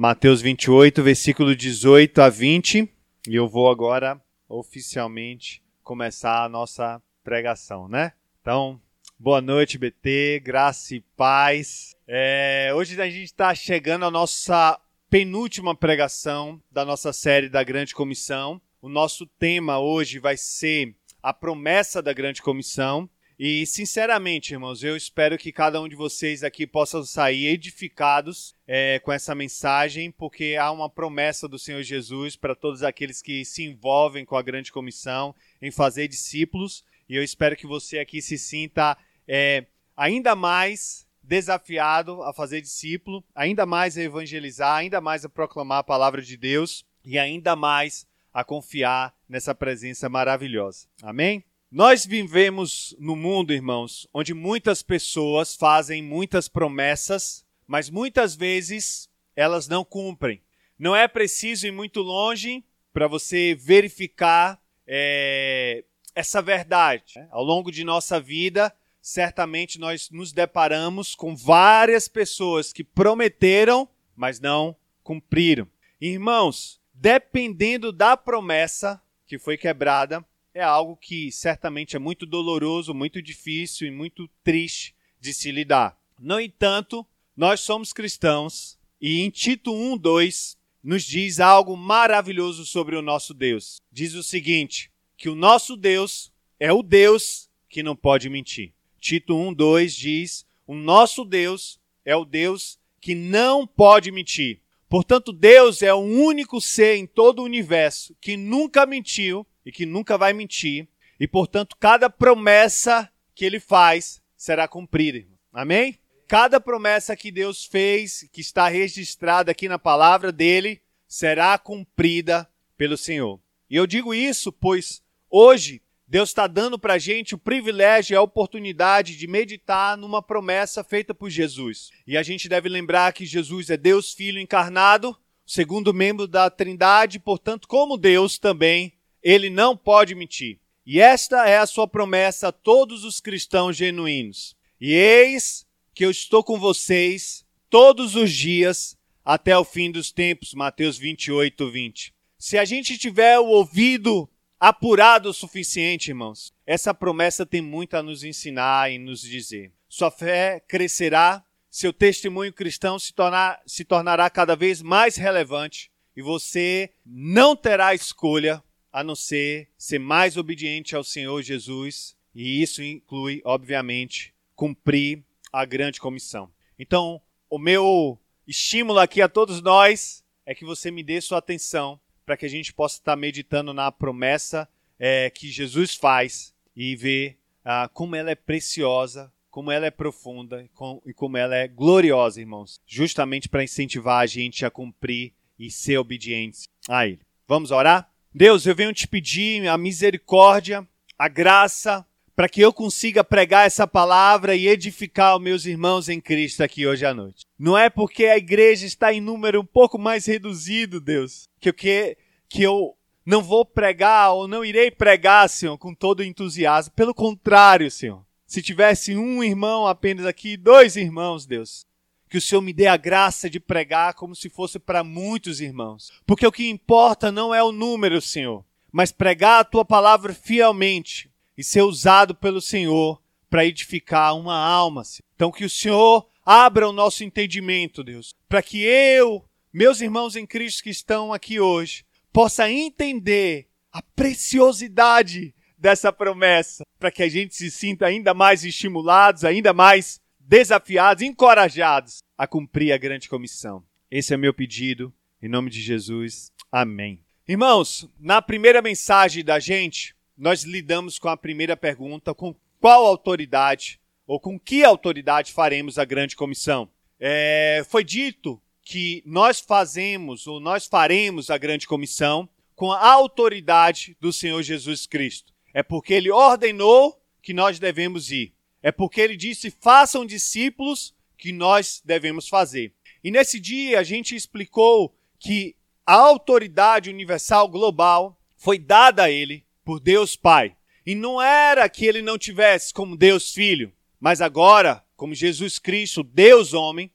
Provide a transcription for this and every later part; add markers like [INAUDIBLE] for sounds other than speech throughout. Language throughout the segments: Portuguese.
Mateus 28, versículo 18 a 20. E eu vou agora oficialmente começar a nossa pregação, né? Então, boa noite, BT, graça e paz. É, hoje a gente está chegando à nossa penúltima pregação da nossa série da Grande Comissão. O nosso tema hoje vai ser a promessa da Grande Comissão. E, sinceramente, irmãos, eu espero que cada um de vocês aqui possam sair edificados é, com essa mensagem, porque há uma promessa do Senhor Jesus para todos aqueles que se envolvem com a grande comissão em fazer discípulos. E eu espero que você aqui se sinta é, ainda mais desafiado a fazer discípulo, ainda mais a evangelizar, ainda mais a proclamar a palavra de Deus e ainda mais a confiar nessa presença maravilhosa. Amém? Nós vivemos no mundo, irmãos, onde muitas pessoas fazem muitas promessas, mas muitas vezes elas não cumprem. Não é preciso ir muito longe para você verificar é, essa verdade. Ao longo de nossa vida, certamente nós nos deparamos com várias pessoas que prometeram, mas não cumpriram. Irmãos, dependendo da promessa que foi quebrada, é algo que certamente é muito doloroso, muito difícil e muito triste de se lidar. No entanto, nós somos cristãos e em Tito 1, 2 nos diz algo maravilhoso sobre o nosso Deus. Diz o seguinte: que o nosso Deus é o Deus que não pode mentir. Tito 1, 2 diz: o nosso Deus é o Deus que não pode mentir. Portanto, Deus é o único ser em todo o universo que nunca mentiu e que nunca vai mentir, e portanto cada promessa que ele faz será cumprida. Amém? Cada promessa que Deus fez, que está registrada aqui na palavra dele, será cumprida pelo Senhor. E eu digo isso pois hoje Deus está dando para a gente o privilégio e a oportunidade de meditar numa promessa feita por Jesus. E a gente deve lembrar que Jesus é Deus Filho encarnado, segundo membro da Trindade, portanto, como Deus também ele não pode mentir. E esta é a sua promessa a todos os cristãos genuínos. E eis que eu estou com vocês todos os dias até o fim dos tempos. Mateus 28, 20. Se a gente tiver o ouvido apurado o suficiente, irmãos, essa promessa tem muito a nos ensinar e nos dizer. Sua fé crescerá, seu testemunho cristão se, tornar, se tornará cada vez mais relevante e você não terá escolha a não ser ser mais obediente ao Senhor Jesus, e isso inclui, obviamente, cumprir a grande comissão. Então, o meu estímulo aqui a todos nós é que você me dê sua atenção para que a gente possa estar meditando na promessa é, que Jesus faz e ver ah, como ela é preciosa, como ela é profunda com, e como ela é gloriosa, irmãos, justamente para incentivar a gente a cumprir e ser obedientes a Ele. Vamos orar? Deus, eu venho te pedir a misericórdia, a graça, para que eu consiga pregar essa palavra e edificar os meus irmãos em Cristo aqui hoje à noite. Não é porque a igreja está em número um pouco mais reduzido, Deus, que eu, que, que eu não vou pregar ou não irei pregar, Senhor, com todo entusiasmo. Pelo contrário, Senhor. Se tivesse um irmão apenas aqui, dois irmãos, Deus, que o Senhor me dê a graça de pregar como se fosse para muitos irmãos. Porque o que importa não é o número, Senhor, mas pregar a tua palavra fielmente e ser usado pelo Senhor para edificar uma alma. Senhor. Então que o Senhor abra o nosso entendimento, Deus, para que eu, meus irmãos em Cristo que estão aqui hoje, possa entender a preciosidade dessa promessa, para que a gente se sinta ainda mais estimulados, ainda mais desafiados, encorajados a cumprir a grande comissão. Esse é meu pedido, em nome de Jesus. Amém. Irmãos, na primeira mensagem da gente, nós lidamos com a primeira pergunta: com qual autoridade ou com que autoridade faremos a grande comissão? É, foi dito que nós fazemos ou nós faremos a grande comissão com a autoridade do Senhor Jesus Cristo. É porque ele ordenou que nós devemos ir. É porque ele disse: façam discípulos que nós devemos fazer. E nesse dia a gente explicou que a autoridade universal global foi dada a ele por Deus Pai. E não era que ele não tivesse como Deus Filho, mas agora, como Jesus Cristo, Deus homem,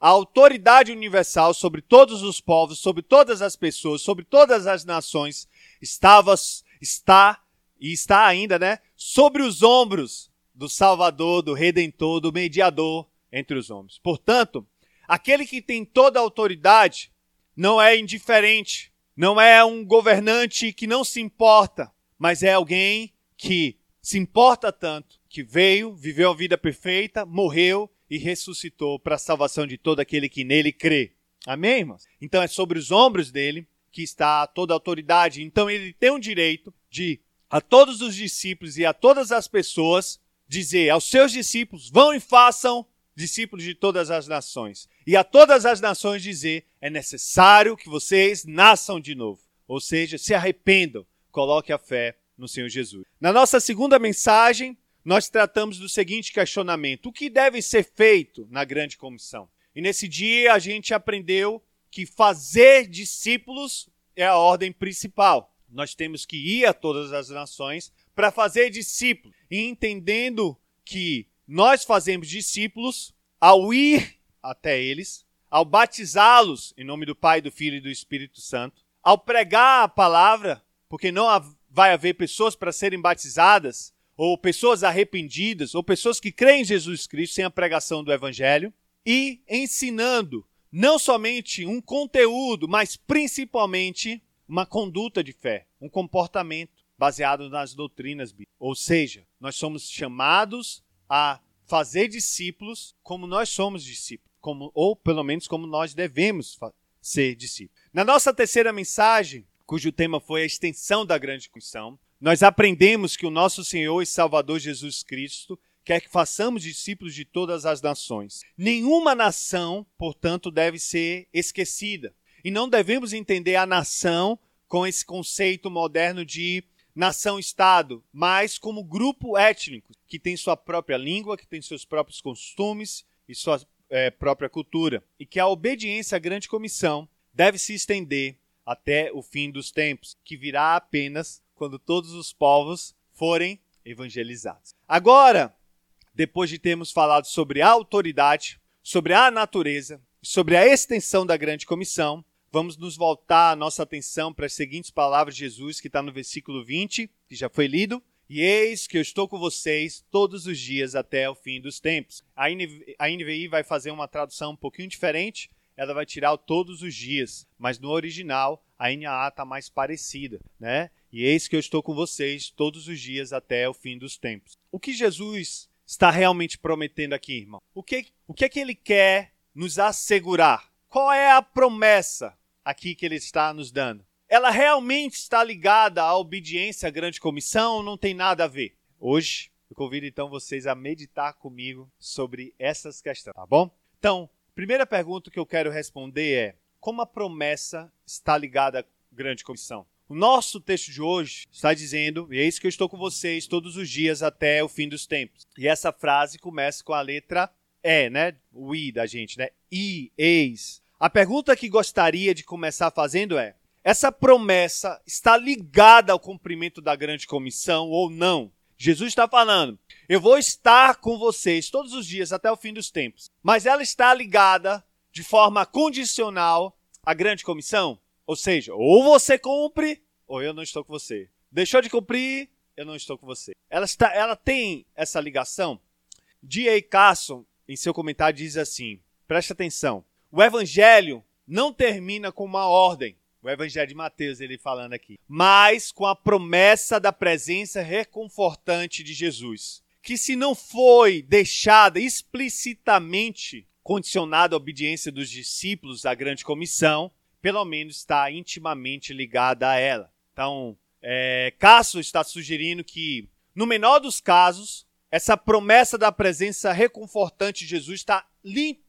a autoridade universal sobre todos os povos, sobre todas as pessoas, sobre todas as nações, estava, está e está ainda, né, sobre os ombros do Salvador, do Redentor, do Mediador entre os homens. Portanto, aquele que tem toda a autoridade não é indiferente, não é um governante que não se importa, mas é alguém que se importa tanto que veio, viveu a vida perfeita, morreu e ressuscitou para a salvação de todo aquele que nele crê. Amém, irmãos? Então é sobre os ombros dele que está toda a autoridade. Então ele tem o direito de, a todos os discípulos e a todas as pessoas, dizer aos seus discípulos: vão e façam discípulos de todas as nações. E a todas as nações dizer: é necessário que vocês nasçam de novo. Ou seja, se arrependam, coloque a fé no Senhor Jesus. Na nossa segunda mensagem, nós tratamos do seguinte questionamento: o que deve ser feito na grande comissão? E nesse dia a gente aprendeu que fazer discípulos é a ordem principal. Nós temos que ir a todas as nações para fazer discípulos, e entendendo que nós fazemos discípulos ao ir até eles, ao batizá-los em nome do Pai, do Filho e do Espírito Santo, ao pregar a palavra, porque não vai haver pessoas para serem batizadas ou pessoas arrependidas, ou pessoas que creem em Jesus Cristo sem a pregação do Evangelho, e ensinando não somente um conteúdo, mas principalmente uma conduta de fé, um comportamento baseado nas doutrinas bíblicas. Ou seja, nós somos chamados a fazer discípulos como nós somos discípulos, como, ou pelo menos como nós devemos ser discípulos. Na nossa terceira mensagem, cujo tema foi a extensão da grande comissão, nós aprendemos que o nosso Senhor e Salvador Jesus Cristo quer que façamos discípulos de todas as nações. Nenhuma nação, portanto, deve ser esquecida. E não devemos entender a nação com esse conceito moderno de nação-estado, mas como grupo étnico que tem sua própria língua, que tem seus próprios costumes e sua é, própria cultura. E que a obediência à grande comissão deve se estender até o fim dos tempos, que virá apenas quando todos os povos forem evangelizados. Agora, depois de termos falado sobre a autoridade, sobre a natureza, sobre a extensão da grande comissão, vamos nos voltar a nossa atenção para as seguintes palavras de Jesus, que está no versículo 20, que já foi lido. E eis que eu estou com vocês todos os dias até o fim dos tempos. A NVI vai fazer uma tradução um pouquinho diferente, ela vai tirar o todos os dias, mas no original a NAA está mais parecida, né? E eis que eu estou com vocês todos os dias até o fim dos tempos. O que Jesus está realmente prometendo aqui, irmão? O que, o que é que ele quer nos assegurar? Qual é a promessa aqui que ele está nos dando? Ela realmente está ligada à obediência à grande comissão não tem nada a ver? Hoje eu convido então vocês a meditar comigo sobre essas questões, tá bom? Então, primeira pergunta que eu quero responder é: como a promessa está ligada à grande comissão? O nosso texto de hoje está dizendo: E eis que eu estou com vocês todos os dias até o fim dos tempos. E essa frase começa com a letra E, né? O I da gente, né? I, eis. A pergunta que gostaria de começar fazendo é: essa promessa está ligada ao cumprimento da grande comissão ou não? Jesus está falando: eu vou estar com vocês todos os dias até o fim dos tempos. Mas ela está ligada de forma condicional à grande comissão? Ou seja, ou você cumpre, ou eu não estou com você. Deixou de cumprir, eu não estou com você. Ela, está, ela tem essa ligação. D.A. Carson, em seu comentário, diz assim: preste atenção. O evangelho não termina com uma ordem. O evangelho de Mateus, ele falando aqui. Mas com a promessa da presença reconfortante de Jesus. Que se não foi deixada explicitamente condicionada à obediência dos discípulos à grande comissão, pelo menos está intimamente ligada a ela. Então, é, Cássio está sugerindo que, no menor dos casos, essa promessa da presença reconfortante de Jesus está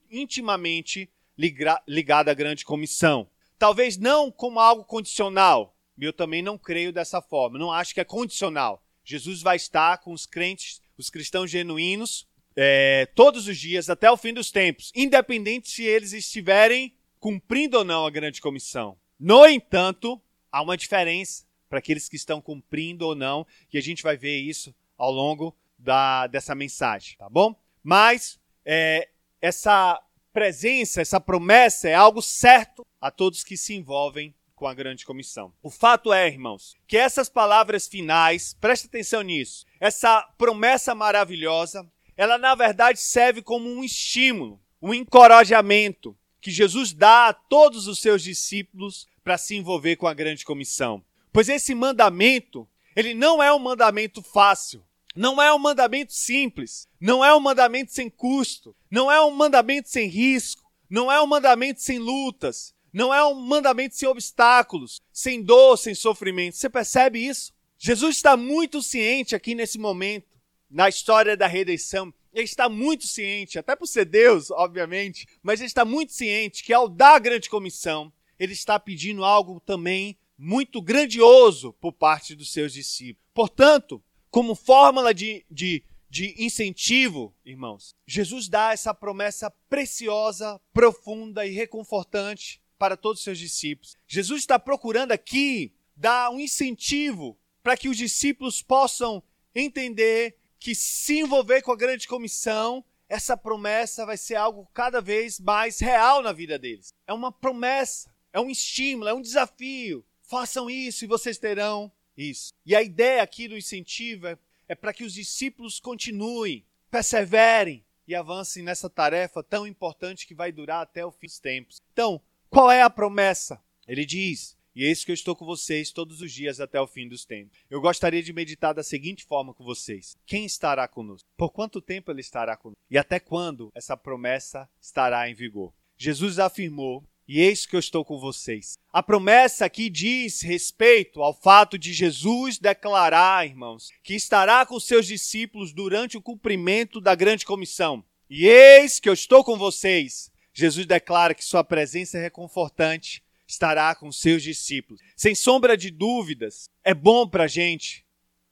intimamente ligada à grande comissão. Talvez não como algo condicional. Eu também não creio dessa forma. Não acho que é condicional. Jesus vai estar com os crentes, os cristãos genuínos, é, todos os dias até o fim dos tempos, independente se eles estiverem cumprindo ou não a grande comissão. No entanto, há uma diferença para aqueles que estão cumprindo ou não, e a gente vai ver isso ao longo da, dessa mensagem, tá bom? Mas é, essa presença, essa promessa é algo certo a todos que se envolvem com a grande comissão. O fato é, irmãos, que essas palavras finais, preste atenção nisso, essa promessa maravilhosa, ela na verdade serve como um estímulo, um encorajamento que Jesus dá a todos os seus discípulos para se envolver com a grande comissão. Pois esse mandamento, ele não é um mandamento fácil, não é um mandamento simples, não é um mandamento sem custo, não é um mandamento sem risco, não é um mandamento sem lutas, não é um mandamento sem obstáculos, sem dor, sem sofrimento. Você percebe isso? Jesus está muito ciente aqui nesse momento, na história da redenção. Ele está muito ciente, até por ser Deus, obviamente, mas ele está muito ciente que ao dar a grande comissão, ele está pedindo algo também muito grandioso por parte dos seus discípulos. Portanto, como fórmula de, de, de incentivo, irmãos, Jesus dá essa promessa preciosa, profunda e reconfortante para todos os seus discípulos. Jesus está procurando aqui dar um incentivo para que os discípulos possam entender que se envolver com a grande comissão, essa promessa vai ser algo cada vez mais real na vida deles. É uma promessa, é um estímulo, é um desafio. Façam isso e vocês terão isso. E a ideia aqui do incentivo é, é para que os discípulos continuem, perseverem e avancem nessa tarefa tão importante que vai durar até o fim dos tempos. Então, qual é a promessa? Ele diz: E eis que eu estou com vocês todos os dias até o fim dos tempos. Eu gostaria de meditar da seguinte forma com vocês: Quem estará conosco? Por quanto tempo ele estará conosco? E até quando essa promessa estará em vigor? Jesus afirmou e eis que eu estou com vocês. A promessa aqui diz respeito ao fato de Jesus declarar, irmãos, que estará com seus discípulos durante o cumprimento da grande comissão. E eis que eu estou com vocês Jesus declara que sua presença é reconfortante, estará com seus discípulos. Sem sombra de dúvidas, é bom para a gente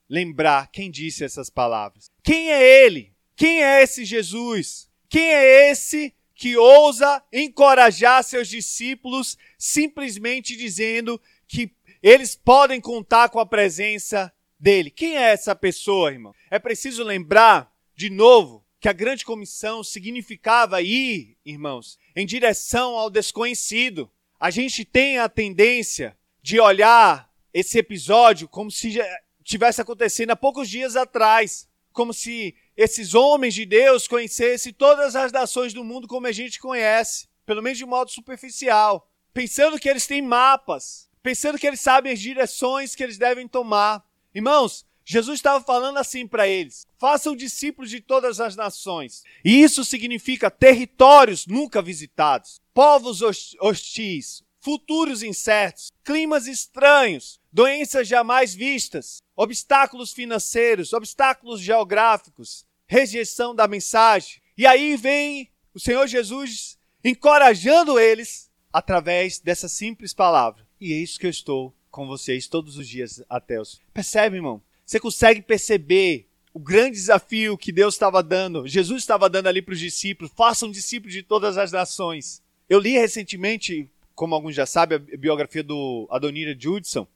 lembrar quem disse essas palavras. Quem é ele? Quem é esse Jesus? Quem é esse que ousa encorajar seus discípulos simplesmente dizendo que eles podem contar com a presença dele? Quem é essa pessoa, irmão? É preciso lembrar, de novo, que a grande comissão significava ir, irmãos, em direção ao desconhecido. A gente tem a tendência de olhar esse episódio como se tivesse acontecendo há poucos dias atrás, como se esses homens de Deus conhecessem todas as nações do mundo como a gente conhece, pelo menos de modo superficial, pensando que eles têm mapas, pensando que eles sabem as direções que eles devem tomar. Irmãos, Jesus estava falando assim para eles: façam discípulos de todas as nações. E isso significa territórios nunca visitados, povos hostis, futuros incertos, climas estranhos, doenças jamais vistas, obstáculos financeiros, obstáculos geográficos, rejeição da mensagem. E aí vem o Senhor Jesus encorajando eles através dessa simples palavra. E é isso que eu estou com vocês todos os dias até os. Percebe, irmão? Você consegue perceber o grande desafio que Deus estava dando, Jesus estava dando ali para os discípulos: façam discípulos de todas as nações. Eu li recentemente, como alguns já sabem, a biografia do Adonira Judson.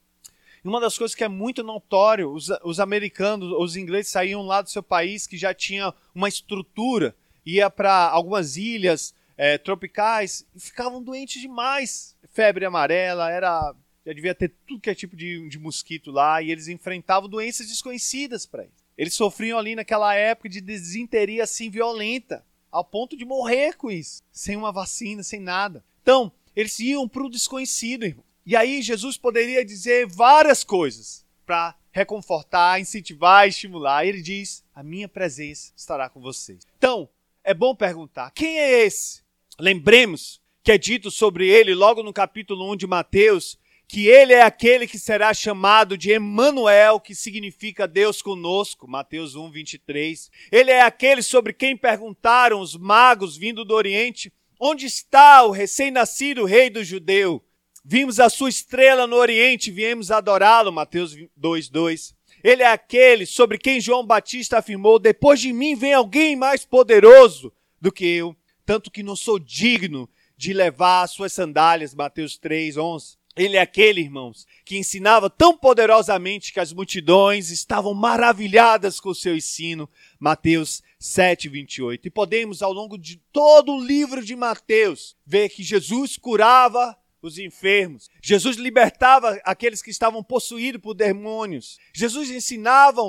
Uma das coisas que é muito notório, os, os americanos, os ingleses saíam lá do seu país que já tinha uma estrutura, ia para algumas ilhas é, tropicais e ficavam doentes demais. Febre amarela, era já devia ter tudo que é tipo de, de mosquito lá, e eles enfrentavam doenças desconhecidas para eles. Eles sofriam ali naquela época de desinteria assim violenta, ao ponto de morrer com isso, sem uma vacina, sem nada. Então, eles iam para o desconhecido, irmão. E aí Jesus poderia dizer várias coisas para reconfortar, incentivar, estimular. Ele diz: A minha presença estará com vocês. Então, é bom perguntar: quem é esse? Lembremos que é dito sobre ele logo no capítulo 1 de Mateus que ele é aquele que será chamado de Emanuel, que significa Deus conosco, Mateus 1, 23. Ele é aquele sobre quem perguntaram os magos vindo do Oriente, onde está o recém-nascido rei do judeu? Vimos a sua estrela no Oriente, viemos adorá-lo, Mateus 2, 2. Ele é aquele sobre quem João Batista afirmou: Depois de mim vem alguém mais poderoso do que eu, tanto que não sou digno de levar as suas sandálias, Mateus 3, 11. Ele é aquele, irmãos, que ensinava tão poderosamente que as multidões estavam maravilhadas com o seu ensino. Mateus 7, 28. E podemos, ao longo de todo o livro de Mateus, ver que Jesus curava os enfermos. Jesus libertava aqueles que estavam possuídos por demônios. Jesus ensinava,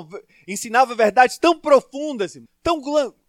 ensinava verdades tão profundas, tão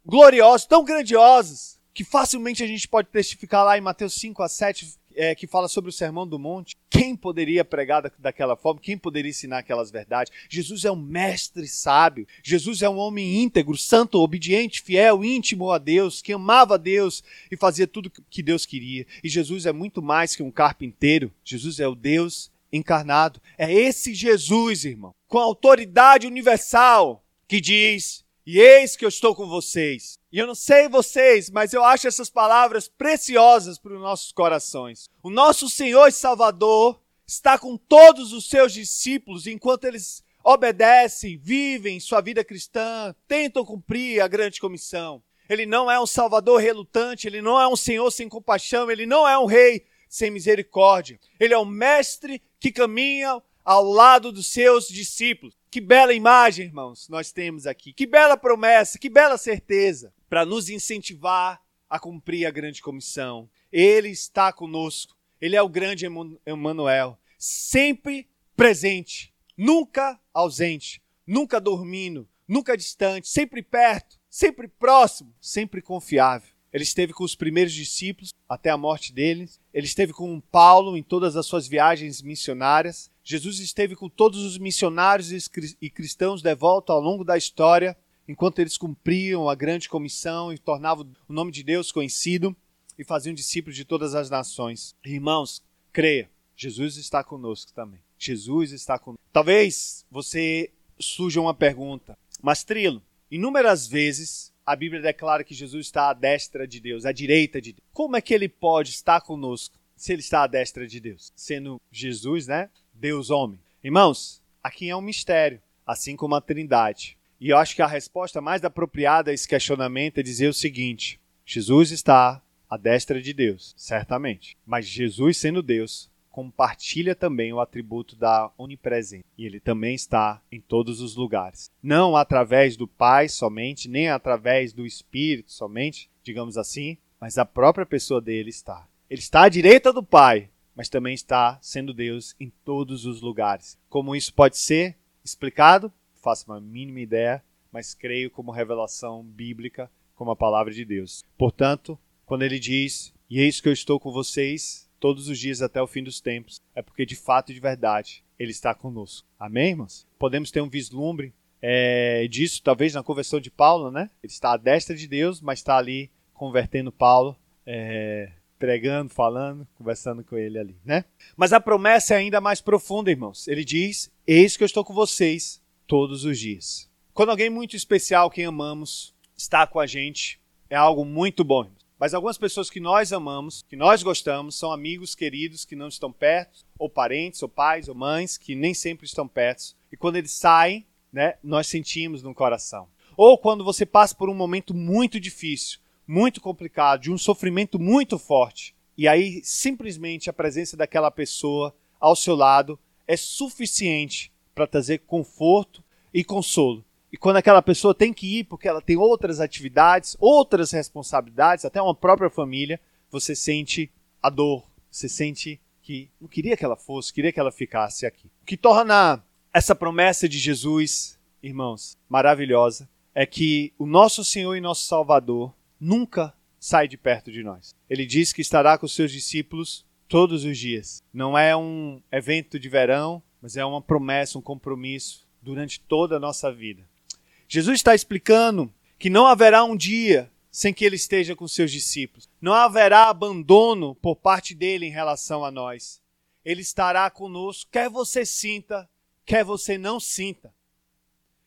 gloriosas, tão grandiosas, que facilmente a gente pode testificar lá em Mateus 5 a 7, é, que fala sobre o Sermão do Monte. Quem poderia pregar da, daquela forma? Quem poderia ensinar aquelas verdades? Jesus é um mestre sábio. Jesus é um homem íntegro, santo, obediente, fiel, íntimo a Deus, que amava Deus e fazia tudo que Deus queria. E Jesus é muito mais que um carpinteiro. Jesus é o Deus encarnado. É esse Jesus, irmão, com autoridade universal, que diz: E eis que eu estou com vocês e eu não sei vocês, mas eu acho essas palavras preciosas para os nossos corações. O nosso Senhor e Salvador está com todos os seus discípulos enquanto eles obedecem, vivem sua vida cristã, tentam cumprir a grande comissão. Ele não é um Salvador relutante, ele não é um Senhor sem compaixão, ele não é um rei sem misericórdia. Ele é um mestre que caminha ao lado dos seus discípulos. Que bela imagem, irmãos, nós temos aqui. Que bela promessa, que bela certeza para nos incentivar a cumprir a grande comissão. Ele está conosco. Ele é o grande Emmanuel, sempre presente, nunca ausente, nunca dormindo, nunca distante, sempre perto, sempre próximo, sempre confiável. Ele esteve com os primeiros discípulos até a morte deles. Ele esteve com Paulo em todas as suas viagens missionárias. Jesus esteve com todos os missionários e cristãos de volta ao longo da história, enquanto eles cumpriam a grande comissão e tornavam o nome de Deus conhecido e faziam discípulos de todas as nações. Irmãos, creia, Jesus está conosco também. Jesus está conosco. Talvez você surja uma pergunta, mas Trilo, inúmeras vezes a Bíblia declara que Jesus está à destra de Deus, à direita de Deus. Como é que ele pode estar conosco se ele está à destra de Deus? Sendo Jesus, né? Deus homem. Irmãos, aqui é um mistério, assim como a Trindade. E eu acho que a resposta mais apropriada a esse questionamento é dizer o seguinte: Jesus está à destra de Deus, certamente. Mas Jesus, sendo Deus, compartilha também o atributo da onipresença. E ele também está em todos os lugares. Não através do Pai somente, nem através do Espírito somente, digamos assim, mas a própria pessoa dele está. Ele está à direita do Pai, mas também está sendo Deus em todos os lugares. Como isso pode ser explicado? Faço uma mínima ideia, mas creio como revelação bíblica, como a palavra de Deus. Portanto, quando ele diz: "E eis que eu estou com vocês todos os dias até o fim dos tempos", é porque de fato e de verdade ele está conosco. Amém, irmãos? Podemos ter um vislumbre é, disso, talvez na conversão de Paulo, né? Ele está à destra de Deus, mas está ali convertendo Paulo é, pregando, falando, conversando com ele ali, né? Mas a promessa é ainda mais profunda, irmãos. Ele diz: Eis que eu estou com vocês todos os dias. Quando alguém muito especial, quem amamos, está com a gente, é algo muito bom. Mas algumas pessoas que nós amamos, que nós gostamos, são amigos queridos que não estão perto, ou parentes, ou pais, ou mães, que nem sempre estão perto. E quando eles saem, né, nós sentimos no coração. Ou quando você passa por um momento muito difícil, muito complicado, de um sofrimento muito forte. E aí, simplesmente, a presença daquela pessoa ao seu lado é suficiente para trazer conforto e consolo. E quando aquela pessoa tem que ir porque ela tem outras atividades, outras responsabilidades, até uma própria família, você sente a dor, você sente que não queria que ela fosse, queria que ela ficasse aqui. O que torna essa promessa de Jesus, irmãos, maravilhosa, é que o nosso Senhor e nosso Salvador nunca sai de perto de nós. Ele diz que estará com seus discípulos todos os dias. Não é um evento de verão, mas é uma promessa, um compromisso durante toda a nossa vida. Jesus está explicando que não haverá um dia sem que ele esteja com seus discípulos. Não haverá abandono por parte dele em relação a nós. Ele estará conosco, quer você sinta, quer você não sinta.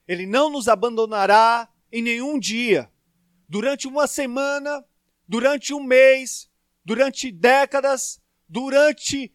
Ele não nos abandonará em nenhum dia durante uma semana, durante um mês, durante décadas, durante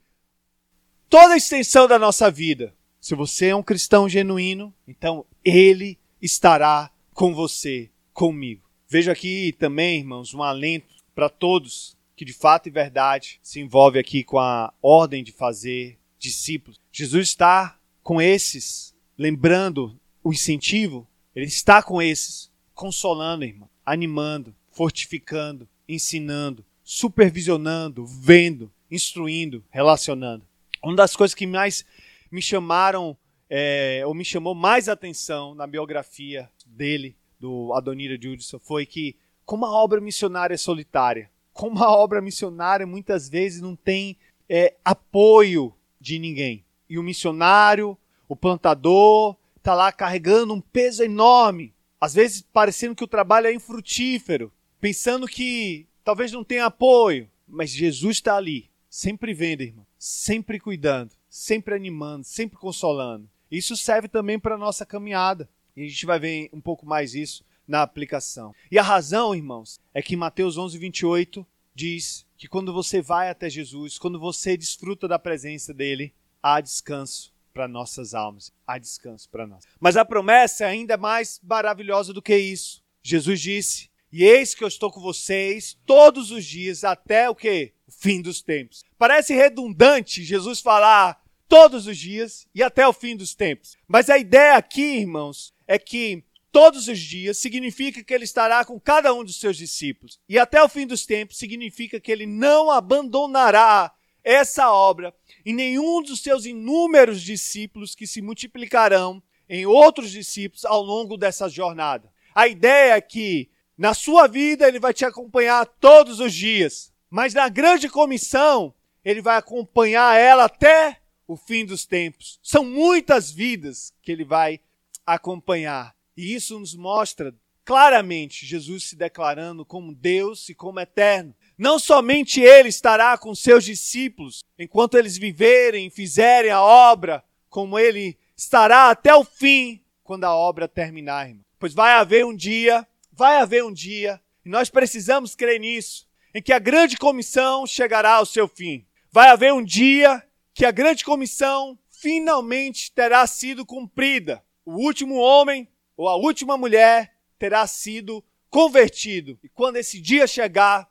toda a extensão da nossa vida. Se você é um cristão genuíno, então ele estará com você, comigo. Vejo aqui também, irmãos, um alento para todos que de fato e verdade se envolve aqui com a ordem de fazer discípulos. Jesus está com esses, lembrando o incentivo, ele está com esses, consolando, irmão, animando, fortificando, ensinando, supervisionando, vendo, instruindo, relacionando. Uma das coisas que mais me chamaram, é, ou me chamou mais atenção na biografia dele, do Adonira Judson, foi que, como a obra missionária é solitária, como a obra missionária muitas vezes não tem é, apoio de ninguém. E o missionário, o plantador, está lá carregando um peso enorme, às vezes parecendo que o trabalho é infrutífero, pensando que talvez não tenha apoio, mas Jesus está ali, sempre vendo, irmão, sempre cuidando, sempre animando, sempre consolando. Isso serve também para a nossa caminhada. E a gente vai ver um pouco mais isso na aplicação. E a razão, irmãos, é que Mateus 11, 28 diz que quando você vai até Jesus, quando você desfruta da presença dele, há descanso para nossas almas, há descanso para nós. Mas a promessa é ainda mais maravilhosa do que isso. Jesus disse: "E eis que eu estou com vocês todos os dias até o que? O fim dos tempos". Parece redundante Jesus falar todos os dias e até o fim dos tempos. Mas a ideia aqui, irmãos, é que todos os dias significa que ele estará com cada um dos seus discípulos. E até o fim dos tempos significa que ele não abandonará essa obra em nenhum dos seus inúmeros discípulos que se multiplicarão em outros discípulos ao longo dessa jornada. A ideia é que na sua vida ele vai te acompanhar todos os dias, mas na grande comissão ele vai acompanhar ela até o fim dos tempos. São muitas vidas que ele vai acompanhar. E isso nos mostra claramente Jesus se declarando como Deus e como eterno. Não somente ele estará com seus discípulos enquanto eles viverem e fizerem a obra, como ele estará até o fim, quando a obra terminar, irmão. Pois vai haver um dia, vai haver um dia, e nós precisamos crer nisso, em que a grande comissão chegará ao seu fim. Vai haver um dia que a grande comissão finalmente terá sido cumprida. O último homem ou a última mulher terá sido convertido. E quando esse dia chegar,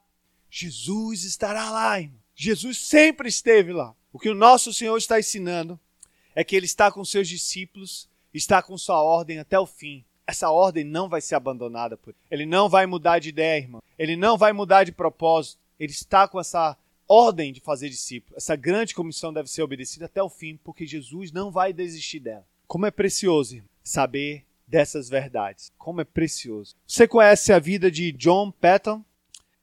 Jesus estará lá, irmão. Jesus sempre esteve lá. O que o nosso Senhor está ensinando é que ele está com seus discípulos, está com sua ordem até o fim. Essa ordem não vai ser abandonada por ele. Ele não vai mudar de ideia, irmão. Ele não vai mudar de propósito. Ele está com essa ordem de fazer discípulo. Essa grande comissão deve ser obedecida até o fim, porque Jesus não vai desistir dela. Como é precioso irmão, saber dessas verdades. Como é precioso. Você conhece a vida de John Patton?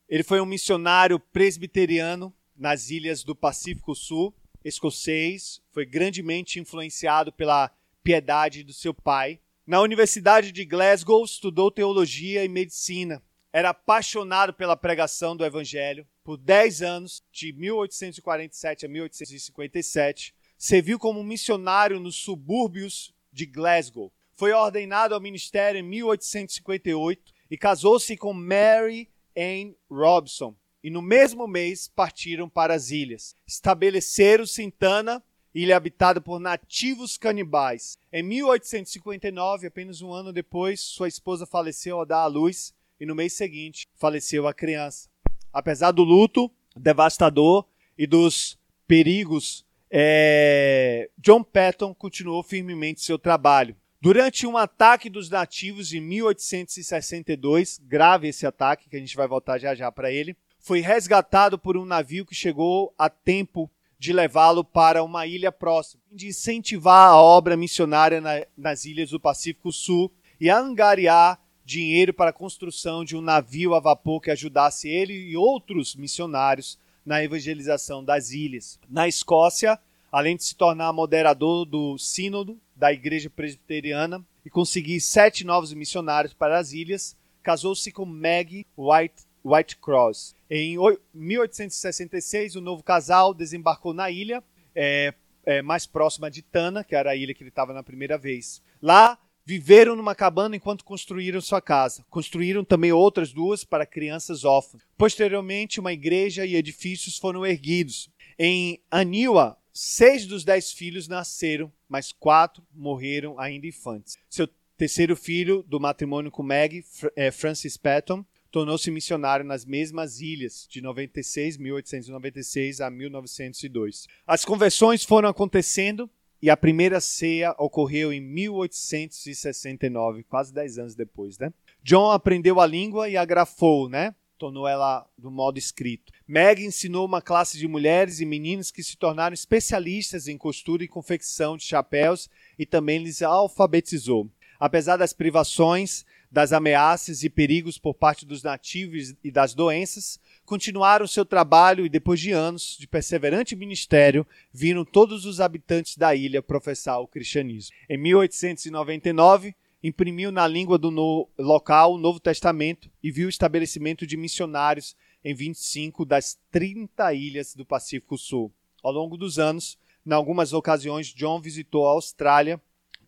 Ele foi um missionário presbiteriano nas ilhas do Pacífico Sul, escocês, foi grandemente influenciado pela piedade do seu pai. Na Universidade de Glasgow, estudou teologia e medicina. Era apaixonado pela pregação do evangelho. Por 10 anos, de 1847 a 1857, serviu como missionário nos subúrbios de Glasgow. Foi ordenado ao ministério em 1858 e casou-se com Mary em Robson e no mesmo mês partiram para as ilhas. Estabeleceram-se em Tana, ilha habitada por nativos canibais. Em 1859, apenas um ano depois, sua esposa faleceu ao dar à luz e no mês seguinte faleceu a criança. Apesar do luto devastador e dos perigos, é... John Patton continuou firmemente seu trabalho. Durante um ataque dos nativos em 1862, grave esse ataque, que a gente vai voltar já já para ele, foi resgatado por um navio que chegou a tempo de levá-lo para uma ilha próxima, de incentivar a obra missionária na, nas ilhas do Pacífico Sul e angariar dinheiro para a construção de um navio a vapor que ajudasse ele e outros missionários na evangelização das ilhas. Na Escócia, além de se tornar moderador do sínodo da igreja presbiteriana e conseguir sete novos missionários para as ilhas, casou-se com Maggie White, Whitecross. Em 1866, o novo casal desembarcou na ilha, é, é, mais próxima de Tana, que era a ilha que ele estava na primeira vez. Lá, viveram numa cabana enquanto construíram sua casa. Construíram também outras duas para crianças órfãs. Posteriormente, uma igreja e edifícios foram erguidos. Em Aniwa, Seis dos dez filhos nasceram, mas quatro morreram ainda infantes. Seu terceiro filho, do matrimônio com Meg, é, Francis Patton, tornou-se missionário nas mesmas ilhas de 96, 1896 a 1902. As conversões foram acontecendo e a primeira ceia ocorreu em 1869, quase 10 anos depois, né? John aprendeu a língua e agrafou, né? Tornou ela do modo escrito. Meg ensinou uma classe de mulheres e meninas que se tornaram especialistas em costura e confecção de chapéus e também lhes alfabetizou. Apesar das privações, das ameaças e perigos por parte dos nativos e das doenças, continuaram seu trabalho e, depois de anos de perseverante ministério, viram todos os habitantes da ilha professar o cristianismo. Em 1899, imprimiu na língua do no local o Novo Testamento e viu o estabelecimento de missionários em 25 das 30 ilhas do Pacífico Sul. Ao longo dos anos, em algumas ocasiões, John visitou a Austrália,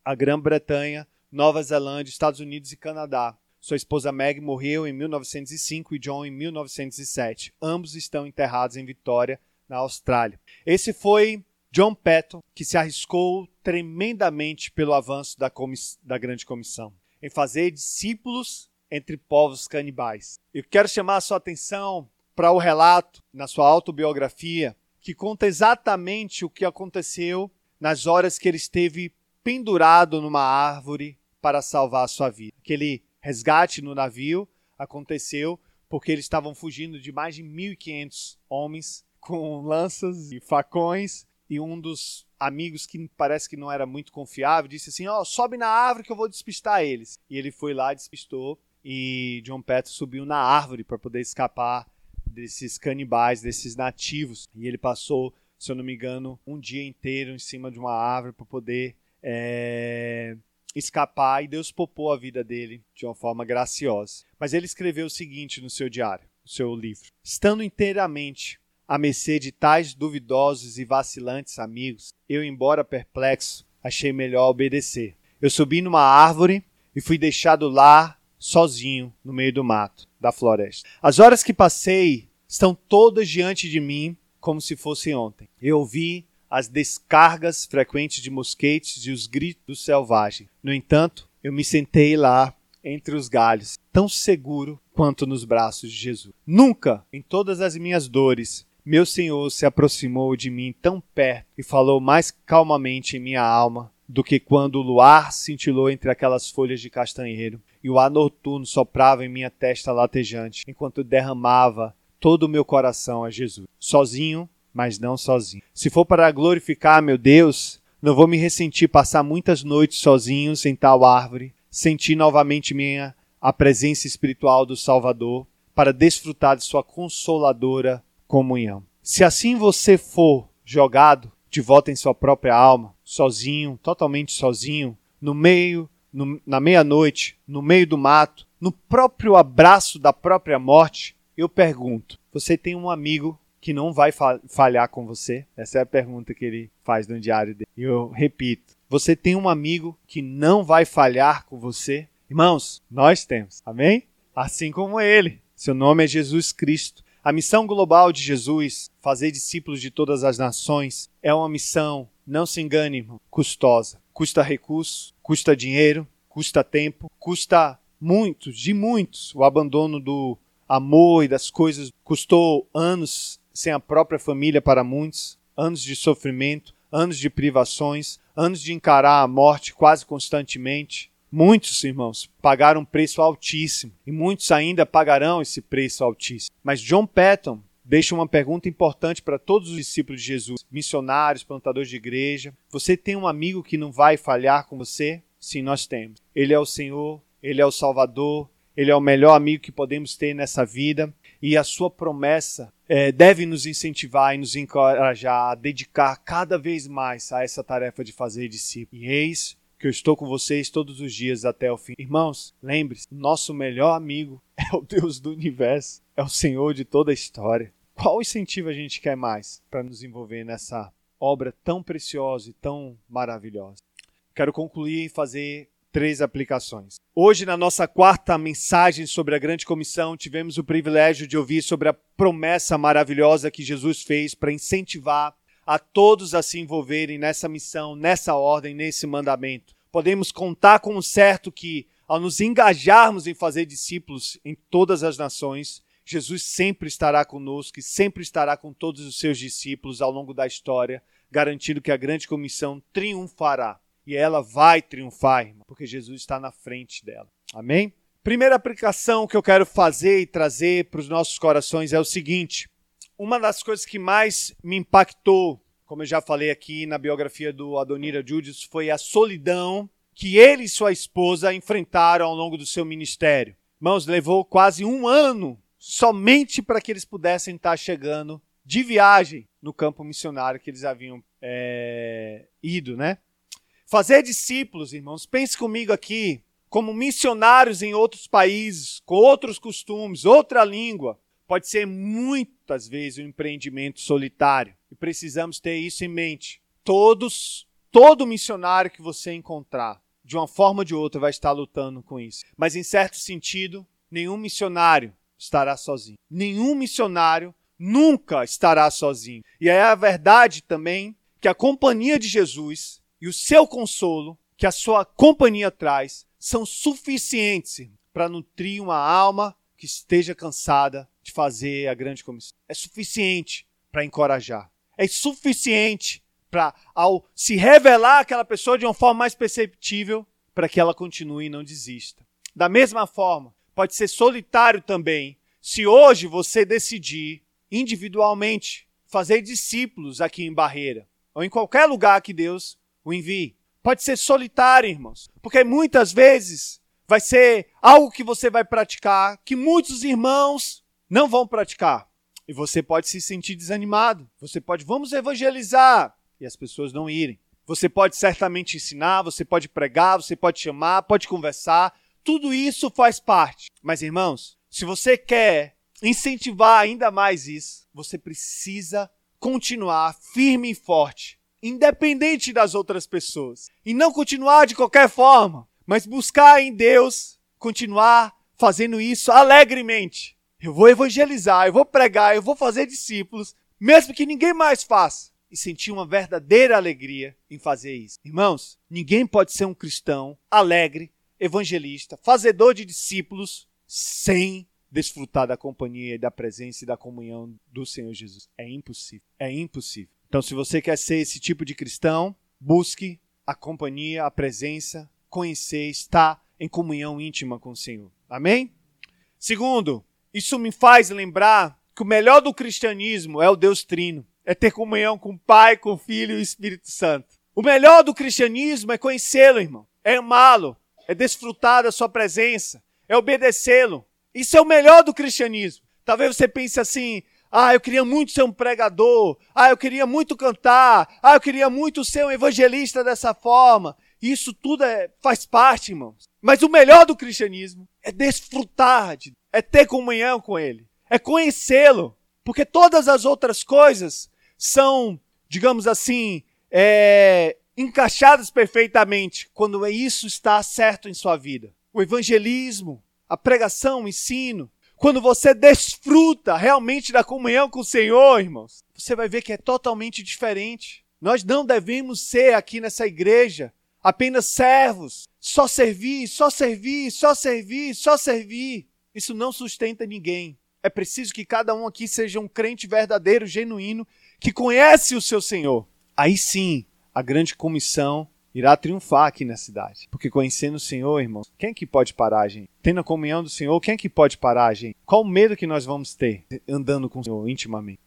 a Grã-Bretanha, Nova Zelândia, Estados Unidos e Canadá. Sua esposa Meg morreu em 1905 e John em 1907. Ambos estão enterrados em Vitória, na Austrália. Esse foi John Patton, que se arriscou tremendamente pelo avanço da, da Grande Comissão, em fazer discípulos entre povos canibais. Eu quero chamar a sua atenção para o relato na sua autobiografia, que conta exatamente o que aconteceu nas horas que ele esteve pendurado numa árvore para salvar a sua vida. Aquele resgate no navio aconteceu porque eles estavam fugindo de mais de 1.500 homens com lanças e facões e um dos amigos que parece que não era muito confiável disse assim: "Ó, oh, sobe na árvore que eu vou despistar eles". E ele foi lá, despistou e John Petro subiu na árvore para poder escapar desses canibais, desses nativos. E ele passou, se eu não me engano, um dia inteiro em cima de uma árvore para poder é, escapar. E Deus poupou a vida dele de uma forma graciosa. Mas ele escreveu o seguinte no seu diário, no seu livro: Estando inteiramente à mercê de tais duvidosos e vacilantes amigos, eu, embora perplexo, achei melhor obedecer. Eu subi numa árvore e fui deixado lá sozinho no meio do mato, da floresta. As horas que passei estão todas diante de mim como se fossem ontem. Eu ouvi as descargas frequentes de mosquetes e os gritos selvagens. No entanto, eu me sentei lá entre os galhos, tão seguro quanto nos braços de Jesus. Nunca, em todas as minhas dores, meu Senhor se aproximou de mim tão perto e falou mais calmamente em minha alma do que quando o luar cintilou entre aquelas folhas de castanheiro e o ar noturno soprava em minha testa latejante, enquanto derramava todo o meu coração a Jesus. Sozinho, mas não sozinho. Se for para glorificar meu Deus, não vou me ressentir passar muitas noites sozinhos em tal árvore, sentir novamente minha a presença espiritual do Salvador, para desfrutar de sua consoladora comunhão. Se assim você for jogado de volta em sua própria alma, sozinho, totalmente sozinho, no meio, no, na meia-noite, no meio do mato, no próprio abraço da própria morte, eu pergunto: você tem um amigo que não vai falhar com você? Essa é a pergunta que ele faz no diário dele. E eu repito: você tem um amigo que não vai falhar com você? Irmãos, nós temos. Amém? Assim como ele. Seu nome é Jesus Cristo. A missão global de Jesus, fazer discípulos de todas as nações, é uma missão, não se engane, irmão, custosa. Custa recurso, custa dinheiro, custa tempo, custa muitos, de muitos, o abandono do amor e das coisas. Custou anos sem a própria família para muitos, anos de sofrimento, anos de privações, anos de encarar a morte quase constantemente. Muitos, irmãos, pagaram um preço altíssimo e muitos ainda pagarão esse preço altíssimo. Mas John Patton deixa uma pergunta importante para todos os discípulos de Jesus, missionários, plantadores de igreja. Você tem um amigo que não vai falhar com você? Sim, nós temos. Ele é o Senhor, ele é o Salvador, ele é o melhor amigo que podemos ter nessa vida e a sua promessa é, deve nos incentivar e nos encorajar a dedicar cada vez mais a essa tarefa de fazer discípulos. E eis que eu estou com vocês todos os dias até o fim. Irmãos, lembre-se, nosso melhor amigo [LAUGHS] é o Deus do universo, é o Senhor de toda a história. Qual incentivo a gente quer mais para nos envolver nessa obra tão preciosa e tão maravilhosa? Quero concluir e fazer três aplicações. Hoje, na nossa quarta mensagem sobre a Grande Comissão, tivemos o privilégio de ouvir sobre a promessa maravilhosa que Jesus fez para incentivar a todos a se envolverem nessa missão, nessa ordem, nesse mandamento. Podemos contar com certo que ao nos engajarmos em fazer discípulos em todas as nações, Jesus sempre estará conosco e sempre estará com todos os seus discípulos ao longo da história, garantindo que a grande comissão triunfará. E ela vai triunfar, porque Jesus está na frente dela. Amém? Primeira aplicação que eu quero fazer e trazer para os nossos corações é o seguinte: uma das coisas que mais me impactou, como eu já falei aqui na biografia do Adonira Judas, foi a solidão que ele e sua esposa enfrentaram ao longo do seu ministério. Irmãos, levou quase um ano somente para que eles pudessem estar chegando de viagem no campo missionário que eles haviam é, ido, né? Fazer discípulos, irmãos, pense comigo aqui, como missionários em outros países, com outros costumes, outra língua, pode ser muitas vezes um empreendimento solitário. E precisamos ter isso em mente. Todos, todo missionário que você encontrar, de uma forma ou de outra, vai estar lutando com isso. Mas em certo sentido, nenhum missionário estará sozinho. Nenhum missionário nunca estará sozinho. E é a verdade também que a companhia de Jesus e o seu consolo que a sua companhia traz são suficientes para nutrir uma alma que esteja cansada de fazer a grande comissão. É suficiente para encorajar. É suficiente para, ao se revelar aquela pessoa de uma forma mais perceptível, para que ela continue e não desista. Da mesma forma, pode ser solitário também, se hoje você decidir individualmente fazer discípulos aqui em Barreira, ou em qualquer lugar que Deus o envie. Pode ser solitário, irmãos, porque muitas vezes vai ser algo que você vai praticar que muitos irmãos não vão praticar. E você pode se sentir desanimado. Você pode, vamos evangelizar, e as pessoas não irem. Você pode certamente ensinar, você pode pregar, você pode chamar, pode conversar, tudo isso faz parte. Mas, irmãos, se você quer incentivar ainda mais isso, você precisa continuar firme e forte, independente das outras pessoas. E não continuar de qualquer forma, mas buscar em Deus continuar fazendo isso alegremente. Eu vou evangelizar, eu vou pregar, eu vou fazer discípulos, mesmo que ninguém mais faça. E sentir uma verdadeira alegria em fazer isso. Irmãos, ninguém pode ser um cristão alegre evangelista, fazedor de discípulos, sem desfrutar da companhia da presença e da comunhão do Senhor Jesus. É impossível. É impossível. Então, se você quer ser esse tipo de cristão, busque a companhia, a presença, conhecer, estar em comunhão íntima com o Senhor. Amém? Segundo, isso me faz lembrar que o melhor do cristianismo é o Deus Trino. É ter comunhão com o Pai, com o Filho e o Espírito Santo. O melhor do cristianismo é conhecê-lo, irmão. É amá-lo, é desfrutar da sua presença, é obedecê-lo. Isso é o melhor do cristianismo. Talvez você pense assim: ah, eu queria muito ser um pregador, ah, eu queria muito cantar, ah, eu queria muito ser um evangelista dessa forma. Isso tudo é, faz parte, irmãos. Mas o melhor do cristianismo é desfrutar, de, é ter comunhão com Ele, é conhecê-lo. Porque todas as outras coisas são, digamos assim, é, encaixadas perfeitamente quando isso está certo em sua vida. O evangelismo, a pregação, o ensino, quando você desfruta realmente da comunhão com o Senhor, irmãos, você vai ver que é totalmente diferente. Nós não devemos ser aqui nessa igreja apenas servos, só servir, só servir, só servir, só servir. Isso não sustenta ninguém. É preciso que cada um aqui seja um crente verdadeiro, genuíno, que conhece o seu Senhor. Aí sim, a grande comissão irá triunfar aqui na cidade. Porque conhecendo o Senhor, irmãos, quem é que pode parar gente? Tendo a comunhão do Senhor, quem é que pode parar gente? Qual o medo que nós vamos ter andando com o Senhor intimamente?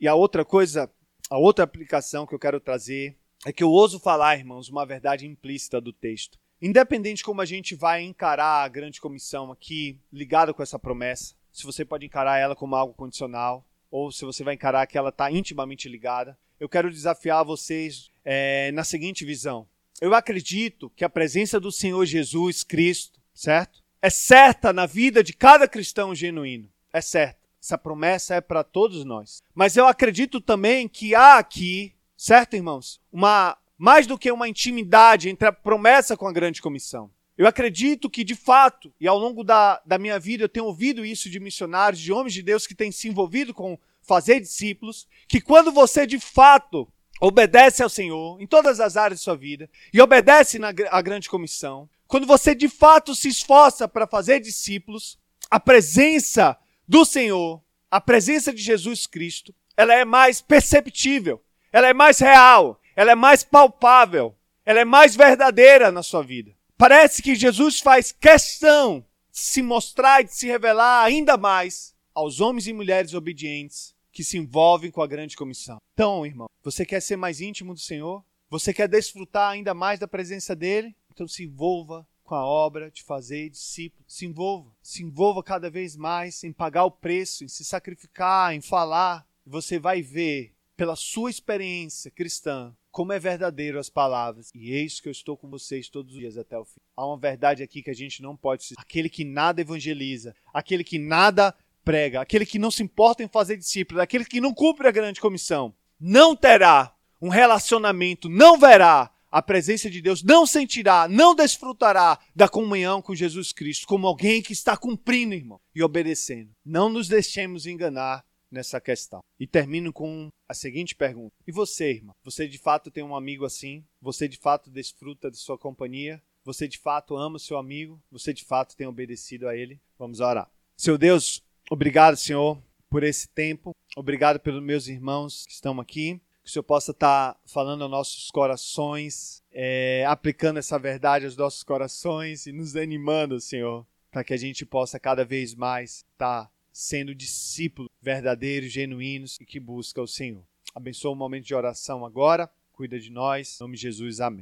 E a outra coisa, a outra aplicação que eu quero trazer é que eu ouso falar, irmãos, uma verdade implícita do texto. Independente como a gente vai encarar a grande comissão aqui, ligada com essa promessa, se você pode encarar ela como algo condicional, ou se você vai encarar que ela está intimamente ligada, eu quero desafiar vocês é, na seguinte visão. Eu acredito que a presença do Senhor Jesus Cristo, certo? É certa na vida de cada cristão genuíno. É certa. Essa promessa é para todos nós. Mas eu acredito também que há aqui, certo, irmãos? Uma mais do que uma intimidade entre a promessa com a grande comissão. Eu acredito que, de fato, e ao longo da, da minha vida eu tenho ouvido isso de missionários, de homens de Deus que têm se envolvido com fazer discípulos, que quando você de fato obedece ao Senhor em todas as áreas de sua vida e obedece na a grande comissão, quando você de fato se esforça para fazer discípulos, a presença do Senhor, a presença de Jesus Cristo, ela é mais perceptível, ela é mais real, ela é mais palpável, ela é mais verdadeira na sua vida. Parece que Jesus faz questão de se mostrar e de se revelar ainda mais aos homens e mulheres obedientes que se envolvem com a grande comissão. Então, irmão, você quer ser mais íntimo do Senhor? Você quer desfrutar ainda mais da presença dele? Então se envolva com a obra de fazer discípulos. Se envolva. Se envolva cada vez mais em pagar o preço, em se sacrificar, em falar. Você vai ver, pela sua experiência cristã, como é verdadeiro as palavras. E eis que eu estou com vocês todos os dias até o fim. Há uma verdade aqui que a gente não pode se. Aquele que nada evangeliza, aquele que nada prega, aquele que não se importa em fazer discípulos, aquele que não cumpre a grande comissão, não terá um relacionamento, não verá a presença de Deus, não sentirá, não desfrutará da comunhão com Jesus Cristo como alguém que está cumprindo, irmão, e obedecendo. Não nos deixemos enganar nessa questão. E termino com a seguinte pergunta: E você, irmão? Você de fato tem um amigo assim? Você de fato desfruta de sua companhia? Você de fato ama seu amigo? Você de fato tem obedecido a ele? Vamos orar. Seu Deus, obrigado, Senhor, por esse tempo. Obrigado pelos meus irmãos que estão aqui que o Senhor possa estar falando aos nossos corações, é, aplicando essa verdade aos nossos corações e nos animando, Senhor, para que a gente possa cada vez mais estar sendo discípulos verdadeiros, genuínos e que busca o Senhor. Abençoa o momento de oração agora, cuida de nós, em nome de Jesus, amém.